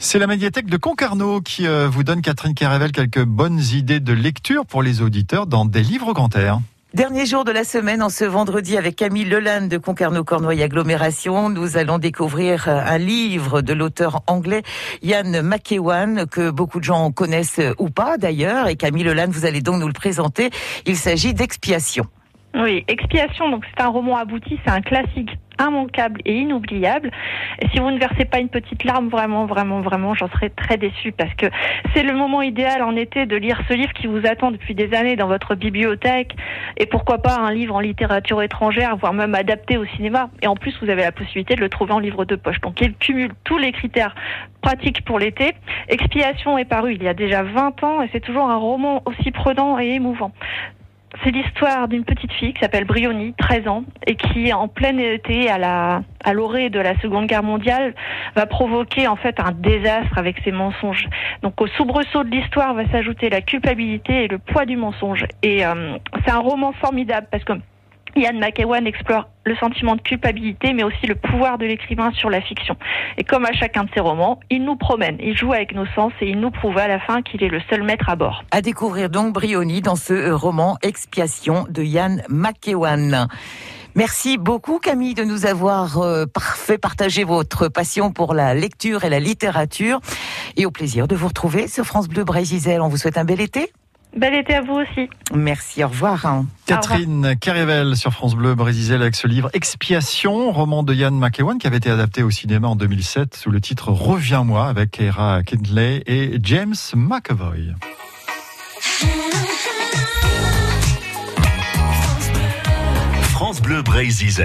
C'est la médiathèque de Concarneau qui euh, vous donne, Catherine Caravel, quelques bonnes idées de lecture pour les auditeurs dans des livres grand air. Dernier jour de la semaine, en ce vendredi, avec Camille Lelanne de Concarneau-Cornouailles Agglomération, nous allons découvrir euh, un livre de l'auteur anglais Yann McEwan, que beaucoup de gens connaissent ou pas d'ailleurs. Et Camille Lelanne, vous allez donc nous le présenter. Il s'agit d'Expiation. Oui, Expiation, donc c'est un roman abouti, c'est un classique immanquable et inoubliable. Et si vous ne versez pas une petite larme, vraiment, vraiment, vraiment, j'en serais très déçue parce que c'est le moment idéal en été de lire ce livre qui vous attend depuis des années dans votre bibliothèque et pourquoi pas un livre en littérature étrangère, voire même adapté au cinéma. Et en plus, vous avez la possibilité de le trouver en livre de poche. Donc, il cumule tous les critères pratiques pour l'été. Expiation est paru il y a déjà 20 ans et c'est toujours un roman aussi prenant et émouvant. C'est l'histoire d'une petite fille qui s'appelle Brioni, 13 ans, et qui, en plein été, à la, à l'orée de la Seconde Guerre mondiale, va provoquer en fait un désastre avec ses mensonges. Donc au soubresaut de l'histoire va s'ajouter la culpabilité et le poids du mensonge. Et euh, c'est un roman formidable parce que Ian McEwan explore le sentiment de culpabilité, mais aussi le pouvoir de l'écrivain sur la fiction. Et comme à chacun de ses romans, il nous promène, il joue avec nos sens et il nous prouve à la fin qu'il est le seul maître à bord. À découvrir donc Brioni dans ce euh, roman Expiation de Ian McEwan. Merci beaucoup Camille de nous avoir euh, fait partager votre passion pour la lecture et la littérature et au plaisir de vous retrouver sur France Bleu Brésil. On vous souhaite un bel été. Bel été à vous aussi. Merci, au revoir. Catherine Carivel sur France Bleu Brésil avec ce livre Expiation, roman de Yann McEwan qui avait été adapté au cinéma en 2007 sous le titre Reviens-moi avec Era Kindley et James McAvoy. France Bleu Brésil.